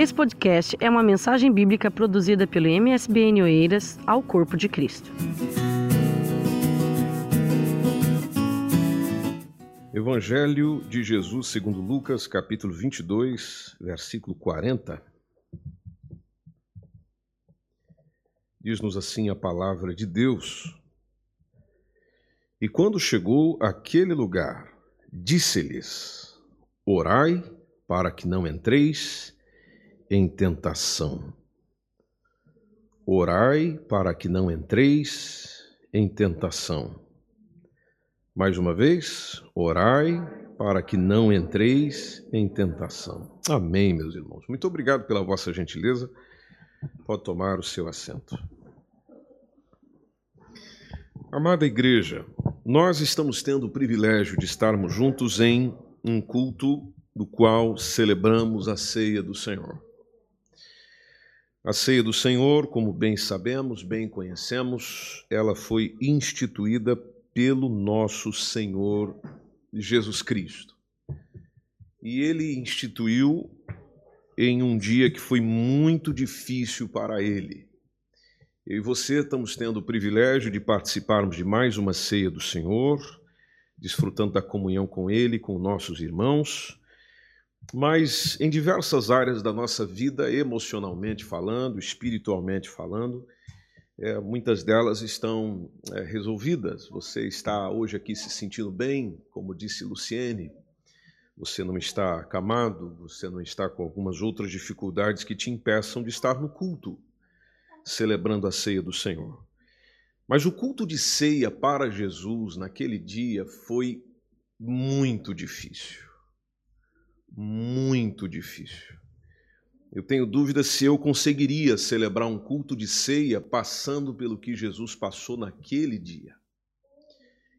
Esse podcast é uma mensagem bíblica produzida pelo MSBN Oeiras ao Corpo de Cristo. Evangelho de Jesus segundo Lucas, capítulo 22, versículo 40. Diz-nos assim a palavra de Deus. E quando chegou àquele lugar, disse-lhes: Orai para que não entreis em tentação. Orai para que não entreis em tentação. Mais uma vez, orai para que não entreis em tentação. Amém, meus irmãos. Muito obrigado pela vossa gentileza. Pode tomar o seu assento. Amada igreja, nós estamos tendo o privilégio de estarmos juntos em um culto do qual celebramos a ceia do Senhor. A ceia do Senhor, como bem sabemos, bem conhecemos, ela foi instituída pelo nosso Senhor Jesus Cristo. E ele instituiu em um dia que foi muito difícil para ele. Eu e você estamos tendo o privilégio de participarmos de mais uma ceia do Senhor, desfrutando da comunhão com Ele, com nossos irmãos mas em diversas áreas da nossa vida, emocionalmente falando, espiritualmente falando, é, muitas delas estão é, resolvidas. Você está hoje aqui se sentindo bem, como disse Luciene, você não está acamado, você não está com algumas outras dificuldades que te impeçam de estar no culto, celebrando a ceia do Senhor. Mas o culto de ceia para Jesus naquele dia foi muito difícil muito difícil. Eu tenho dúvida se eu conseguiria celebrar um culto de ceia passando pelo que Jesus passou naquele dia.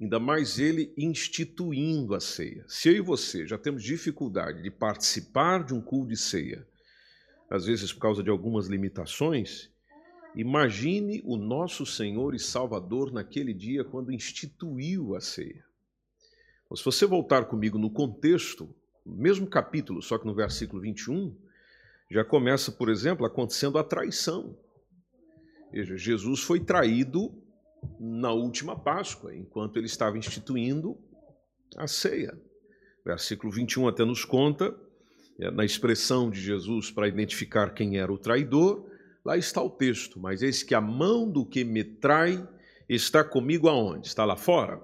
Ainda mais ele instituindo a ceia. Se eu e você já temos dificuldade de participar de um culto de ceia, às vezes por causa de algumas limitações, imagine o nosso Senhor e Salvador naquele dia quando instituiu a ceia. se você voltar comigo no contexto, mesmo capítulo, só que no versículo 21, já começa, por exemplo, acontecendo a traição. Veja, Jesus foi traído na última Páscoa, enquanto ele estava instituindo a ceia. Versículo 21 até nos conta, é, na expressão de Jesus para identificar quem era o traidor, lá está o texto, mas eis que a mão do que me trai está comigo aonde? Está lá fora?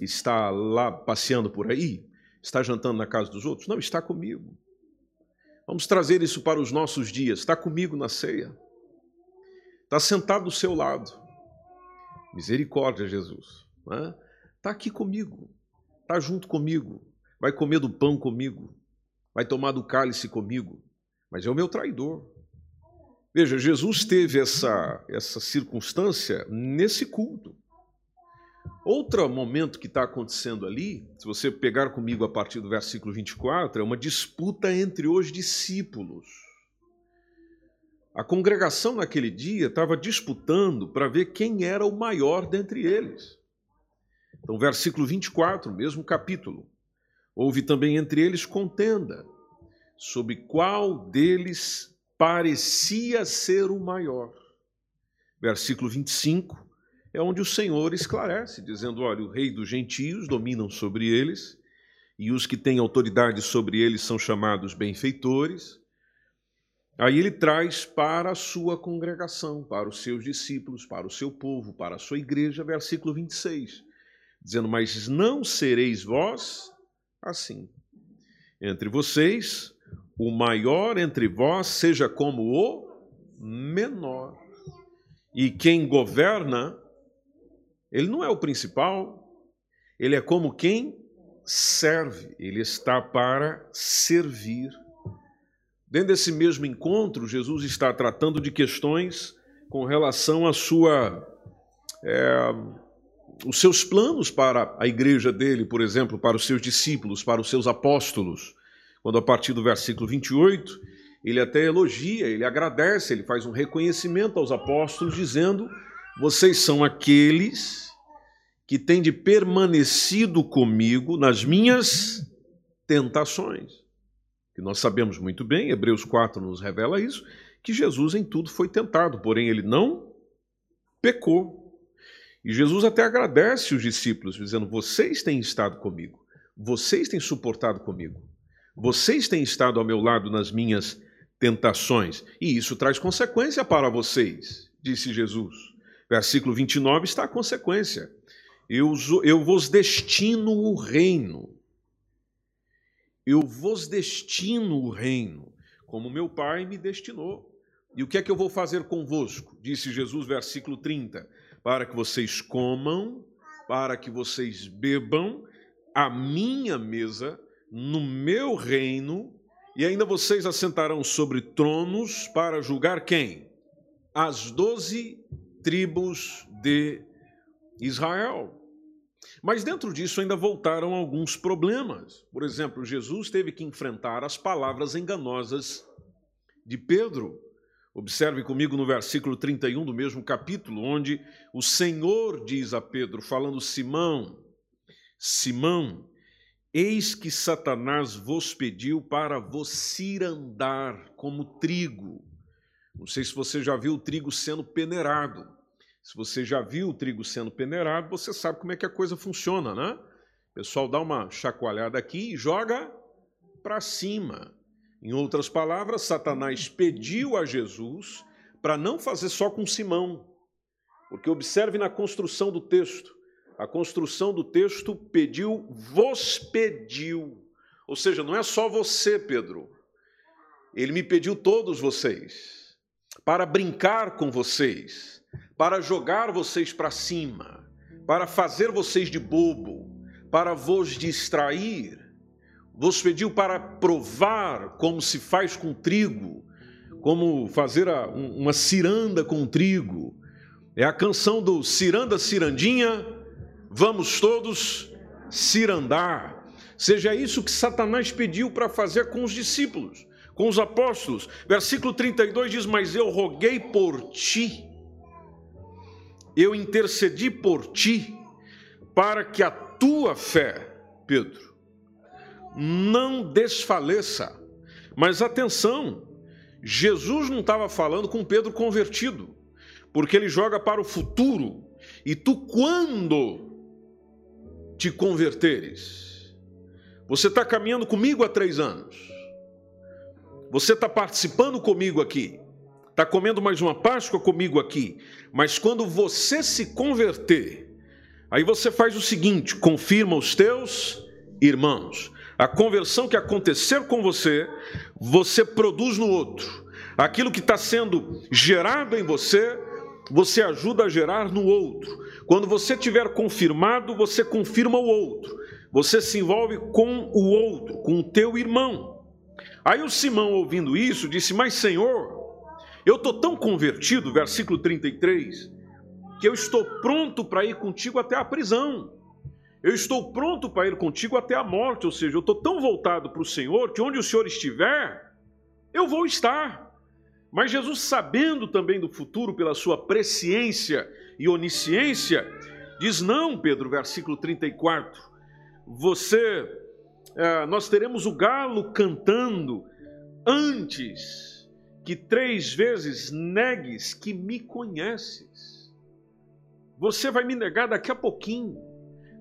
Está lá passeando por aí? Está jantando na casa dos outros? Não, está comigo. Vamos trazer isso para os nossos dias. Está comigo na ceia. Está sentado do seu lado. Misericórdia, Jesus. Né? Está aqui comigo. Está junto comigo. Vai comer do pão comigo. Vai tomar do cálice comigo. Mas é o meu traidor. Veja, Jesus teve essa, essa circunstância nesse culto. Outro momento que está acontecendo ali, se você pegar comigo a partir do versículo 24, é uma disputa entre os discípulos. A congregação naquele dia estava disputando para ver quem era o maior dentre eles. Então, versículo 24, mesmo capítulo. Houve também entre eles contenda sobre qual deles parecia ser o maior. Versículo 25 é onde o Senhor esclarece, dizendo: olha, o rei dos gentios dominam sobre eles, e os que têm autoridade sobre eles são chamados benfeitores. Aí ele traz para a sua congregação, para os seus discípulos, para o seu povo, para a sua igreja, versículo 26, dizendo: Mas não sereis vós assim. Entre vocês, o maior entre vós seja como o menor. E quem governa ele não é o principal, ele é como quem serve, ele está para servir. Dentro desse mesmo encontro, Jesus está tratando de questões com relação à sua. É, os seus planos para a igreja dele, por exemplo, para os seus discípulos, para os seus apóstolos. Quando a partir do versículo 28, ele até elogia, ele agradece, ele faz um reconhecimento aos apóstolos, dizendo vocês são aqueles que têm de permanecido comigo nas minhas tentações. Que nós sabemos muito bem, Hebreus 4 nos revela isso, que Jesus em tudo foi tentado, porém ele não pecou. E Jesus até agradece os discípulos, dizendo: Vocês têm estado comigo, vocês têm suportado comigo, vocês têm estado ao meu lado nas minhas tentações, e isso traz consequência para vocês, disse Jesus. Versículo 29 está a consequência. Eu, eu vos destino o reino. Eu vos destino o reino, como meu Pai me destinou. E o que é que eu vou fazer convosco? Disse Jesus, versículo 30 para que vocês comam, para que vocês bebam a minha mesa no meu reino, e ainda vocês assentarão sobre tronos para julgar quem? As doze tribos de Israel. Mas dentro disso ainda voltaram alguns problemas. Por exemplo, Jesus teve que enfrentar as palavras enganosas de Pedro. Observe comigo no versículo 31 do mesmo capítulo, onde o Senhor diz a Pedro, falando: Simão, Simão, eis que Satanás vos pediu para vos cirandar como trigo. Não sei se você já viu o trigo sendo peneirado. Se você já viu o trigo sendo peneirado, você sabe como é que a coisa funciona, né? O pessoal dá uma chacoalhada aqui e joga para cima. Em outras palavras, Satanás pediu a Jesus para não fazer só com Simão, porque observe na construção do texto. A construção do texto pediu, vos pediu. Ou seja, não é só você, Pedro. Ele me pediu todos vocês, para brincar com vocês, para jogar vocês para cima, para fazer vocês de bobo, para vos distrair vos pediu para provar como se faz com trigo, como fazer uma ciranda com trigo. É a canção do Ciranda Cirandinha, vamos todos cirandar. Seja isso que Satanás pediu para fazer com os discípulos, com os apóstolos. Versículo 32 diz: Mas eu roguei por ti, eu intercedi por ti, para que a tua fé, Pedro, não desfaleça. Mas atenção, Jesus não estava falando com Pedro convertido, porque ele joga para o futuro. E tu, quando te converteres, você está caminhando comigo há três anos, você está participando comigo aqui, está comendo mais uma Páscoa comigo aqui, mas quando você se converter, aí você faz o seguinte: confirma os teus irmãos. A conversão que acontecer com você, você produz no outro. Aquilo que está sendo gerado em você, você ajuda a gerar no outro. Quando você tiver confirmado, você confirma o outro. Você se envolve com o outro, com o teu irmão. Aí o Simão, ouvindo isso, disse: Mas Senhor, eu estou tão convertido, versículo 33, que eu estou pronto para ir contigo até a prisão. Eu estou pronto para ir contigo até a morte, ou seja, eu estou tão voltado para o Senhor que onde o Senhor estiver, eu vou estar. Mas Jesus, sabendo também do futuro pela sua presciência e onisciência, diz: Não, Pedro, versículo 34, você, nós teremos o galo cantando antes que três vezes negues que me conheces. Você vai me negar daqui a pouquinho.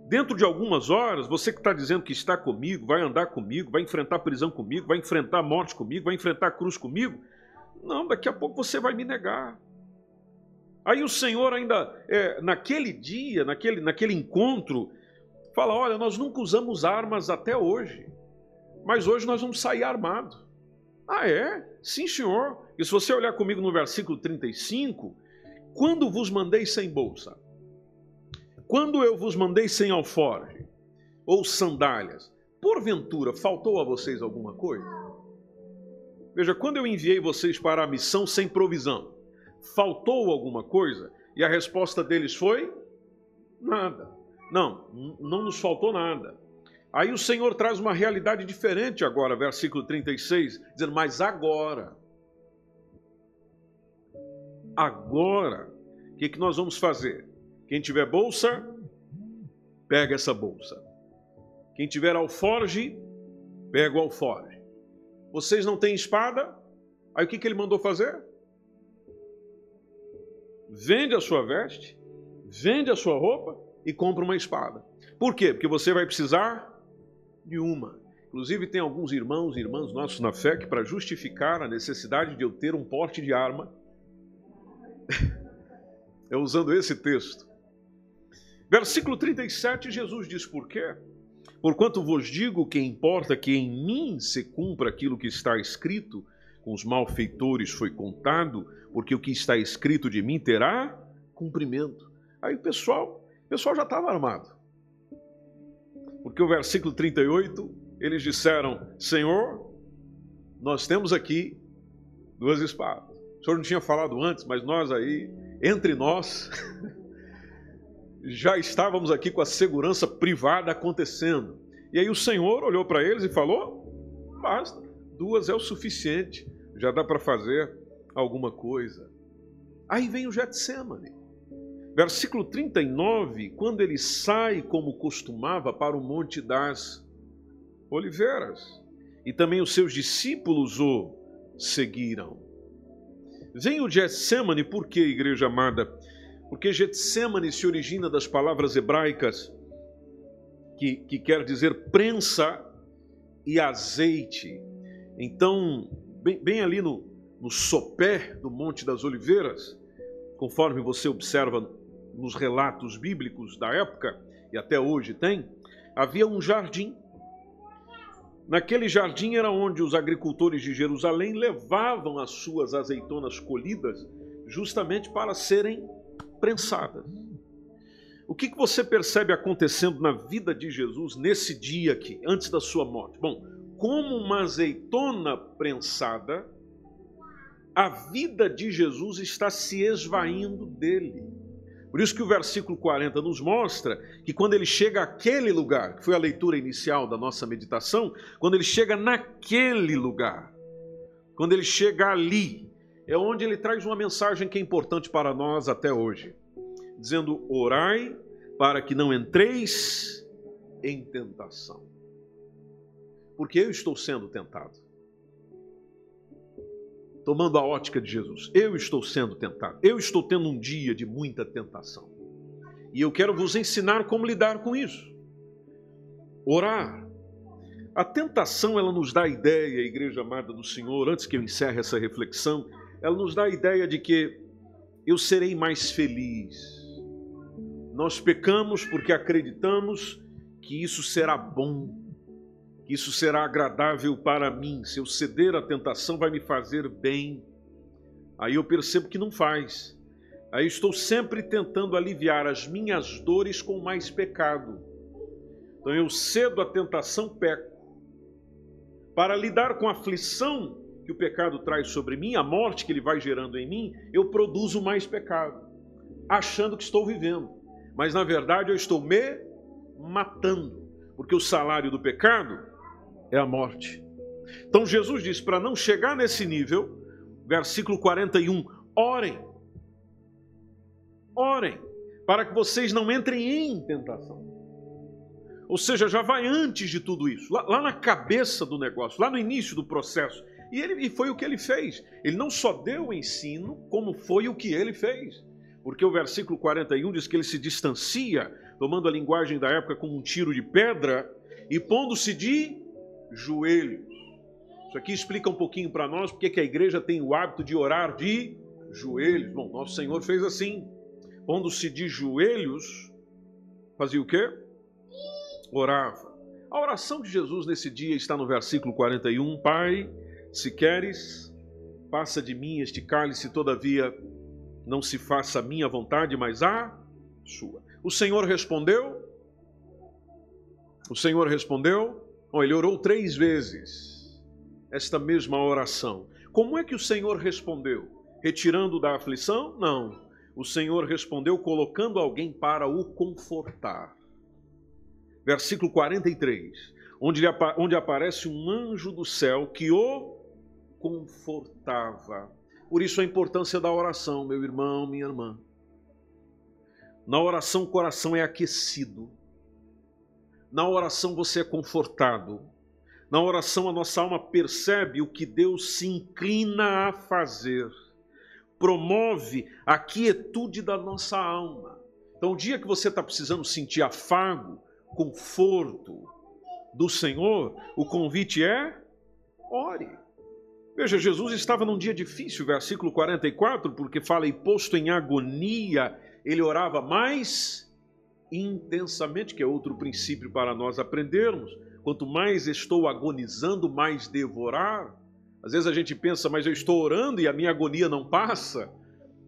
Dentro de algumas horas, você que está dizendo que está comigo, vai andar comigo, vai enfrentar prisão comigo, vai enfrentar morte comigo, vai enfrentar cruz comigo, não, daqui a pouco você vai me negar. Aí o Senhor ainda, é, naquele dia, naquele, naquele encontro, fala: olha, nós nunca usamos armas até hoje, mas hoje nós vamos sair armados. Ah, é? Sim, senhor. E se você olhar comigo no versículo 35, quando vos mandei sem bolsa? Quando eu vos mandei sem alforge ou sandálias, porventura faltou a vocês alguma coisa? Veja, quando eu enviei vocês para a missão sem provisão, faltou alguma coisa? E a resposta deles foi: nada. Não, não nos faltou nada. Aí o Senhor traz uma realidade diferente agora, versículo 36, dizendo: Mas agora, agora, o que, que nós vamos fazer? Quem tiver bolsa, pega essa bolsa. Quem tiver alforge, pega o alforge. Vocês não têm espada? Aí o que, que ele mandou fazer? Vende a sua veste, vende a sua roupa e compra uma espada. Por quê? Porque você vai precisar de uma. Inclusive, tem alguns irmãos e irmãs nossos na fé que, para justificar a necessidade de eu ter um porte de arma, é usando esse texto. Versículo 37, Jesus diz por quê? Porquanto vos digo que importa que em mim se cumpra aquilo que está escrito, com os malfeitores foi contado, porque o que está escrito de mim terá cumprimento. Aí o pessoal, pessoal já estava armado. Porque o versículo 38, eles disseram: Senhor, nós temos aqui duas espadas. O senhor não tinha falado antes, mas nós aí, entre nós, já estávamos aqui com a segurança privada acontecendo. E aí o Senhor olhou para eles e falou: basta, duas é o suficiente, já dá para fazer alguma coisa. Aí vem o Getsemane. Versículo 39, quando ele sai como costumava para o Monte das Oliveiras, e também os seus discípulos o seguiram. Vem o Getsemane, por que, igreja amada? Porque Getsemane se origina das palavras hebraicas que, que quer dizer prensa e azeite. Então, bem, bem ali no, no sopé do Monte das Oliveiras, conforme você observa nos relatos bíblicos da época, e até hoje tem, havia um jardim. Naquele jardim era onde os agricultores de Jerusalém levavam as suas azeitonas colhidas justamente para serem prensadas. O que, que você percebe acontecendo na vida de Jesus nesse dia aqui, antes da sua morte? Bom, como uma azeitona prensada, a vida de Jesus está se esvaindo dele. Por isso que o versículo 40 nos mostra que quando ele chega àquele lugar, que foi a leitura inicial da nossa meditação, quando ele chega naquele lugar, quando ele chega ali, é onde ele traz uma mensagem que é importante para nós até hoje dizendo: Orai para que não entreis em tentação. Porque eu estou sendo tentado. Tomando a ótica de Jesus, eu estou sendo tentado. Eu estou tendo um dia de muita tentação. E eu quero vos ensinar como lidar com isso. Orar. A tentação, ela nos dá a ideia, igreja amada do Senhor, antes que eu encerre essa reflexão, ela nos dá a ideia de que eu serei mais feliz, nós pecamos porque acreditamos que isso será bom, isso será agradável para mim. Se eu ceder à tentação, vai me fazer bem. Aí eu percebo que não faz. Aí estou sempre tentando aliviar as minhas dores com mais pecado. Então eu cedo à tentação, peco. Para lidar com a aflição que o pecado traz sobre mim, a morte que ele vai gerando em mim, eu produzo mais pecado, achando que estou vivendo mas na verdade eu estou me matando, porque o salário do pecado é a morte. Então Jesus diz: para não chegar nesse nível, versículo 41, orem, orem, para que vocês não entrem em tentação. Ou seja, já vai antes de tudo isso, lá, lá na cabeça do negócio, lá no início do processo. E, ele, e foi o que ele fez. Ele não só deu o ensino, como foi o que ele fez porque o versículo 41 diz que ele se distancia, tomando a linguagem da época como um tiro de pedra e pondo-se de joelhos. Isso aqui explica um pouquinho para nós porque que a igreja tem o hábito de orar de joelhos. Bom, nosso Senhor fez assim, pondo-se de joelhos, fazia o quê? Orava. A oração de Jesus nesse dia está no versículo 41. Pai, se queres, passa de mim este cálice, todavia não se faça a minha vontade, mas a sua. O Senhor respondeu. O Senhor respondeu. Oh, ele orou três vezes esta mesma oração. Como é que o Senhor respondeu? Retirando da aflição? Não. O Senhor respondeu colocando alguém para o confortar. Versículo 43, onde, onde aparece um anjo do céu que o confortava. Por isso a importância da oração, meu irmão, minha irmã. Na oração o coração é aquecido. Na oração você é confortado. Na oração, a nossa alma percebe o que Deus se inclina a fazer, promove a quietude da nossa alma. Então, o dia que você está precisando sentir afago, conforto do Senhor, o convite é ore. Veja, Jesus estava num dia difícil, versículo 44, porque fala, e posto em agonia, ele orava mais intensamente, que é outro princípio para nós aprendermos. Quanto mais estou agonizando, mais devorar. Às vezes a gente pensa, mas eu estou orando e a minha agonia não passa.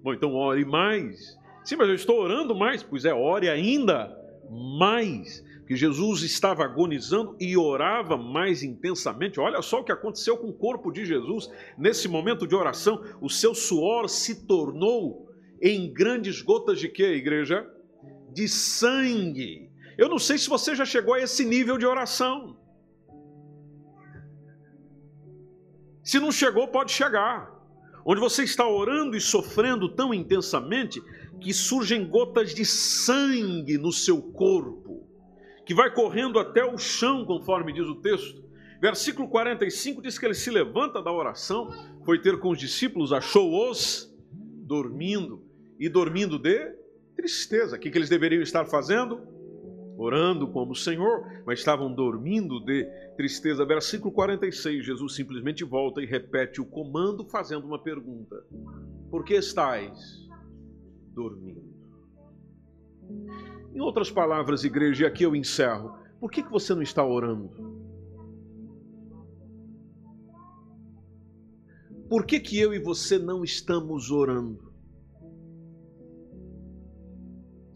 Bom, então ore mais. Sim, mas eu estou orando mais. Pois é, ore ainda mais. Que Jesus estava agonizando e orava mais intensamente. Olha só o que aconteceu com o corpo de Jesus nesse momento de oração. O seu suor se tornou em grandes gotas de quê, igreja? De sangue. Eu não sei se você já chegou a esse nível de oração. Se não chegou, pode chegar. Onde você está orando e sofrendo tão intensamente que surgem gotas de sangue no seu corpo, que vai correndo até o chão, conforme diz o texto. Versículo 45 diz que ele se levanta da oração, foi ter com os discípulos, achou-os dormindo, e dormindo de tristeza. O que, que eles deveriam estar fazendo? orando como o Senhor, mas estavam dormindo de tristeza. Versículo 46, Jesus simplesmente volta e repete o comando, fazendo uma pergunta: Por que estáis dormindo? Em outras palavras, igreja, e aqui eu encerro: por que, que você não está orando? Por que, que eu e você não estamos orando?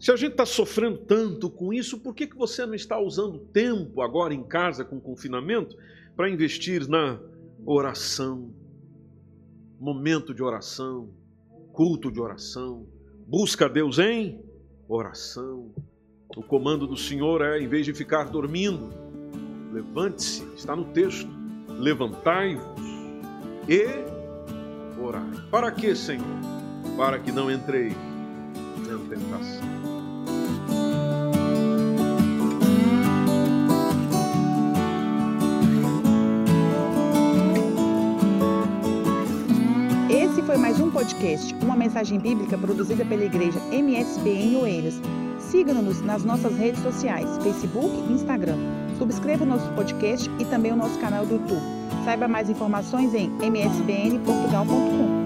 Se a gente está sofrendo tanto com isso, por que, que você não está usando tempo agora em casa com confinamento para investir na oração? Momento de oração, culto de oração, busca a Deus em oração. O comando do Senhor é, em vez de ficar dormindo, levante-se, está no texto, levantai-vos e orai. Para que, Senhor? Para que não entrei na tentação. Podcast, uma mensagem bíblica produzida pela igreja MSBN Oeiras. Siga-nos nas nossas redes sociais, Facebook e Instagram. Subscreva o nosso podcast e também o nosso canal do YouTube. Saiba mais informações em msbnportugal.com.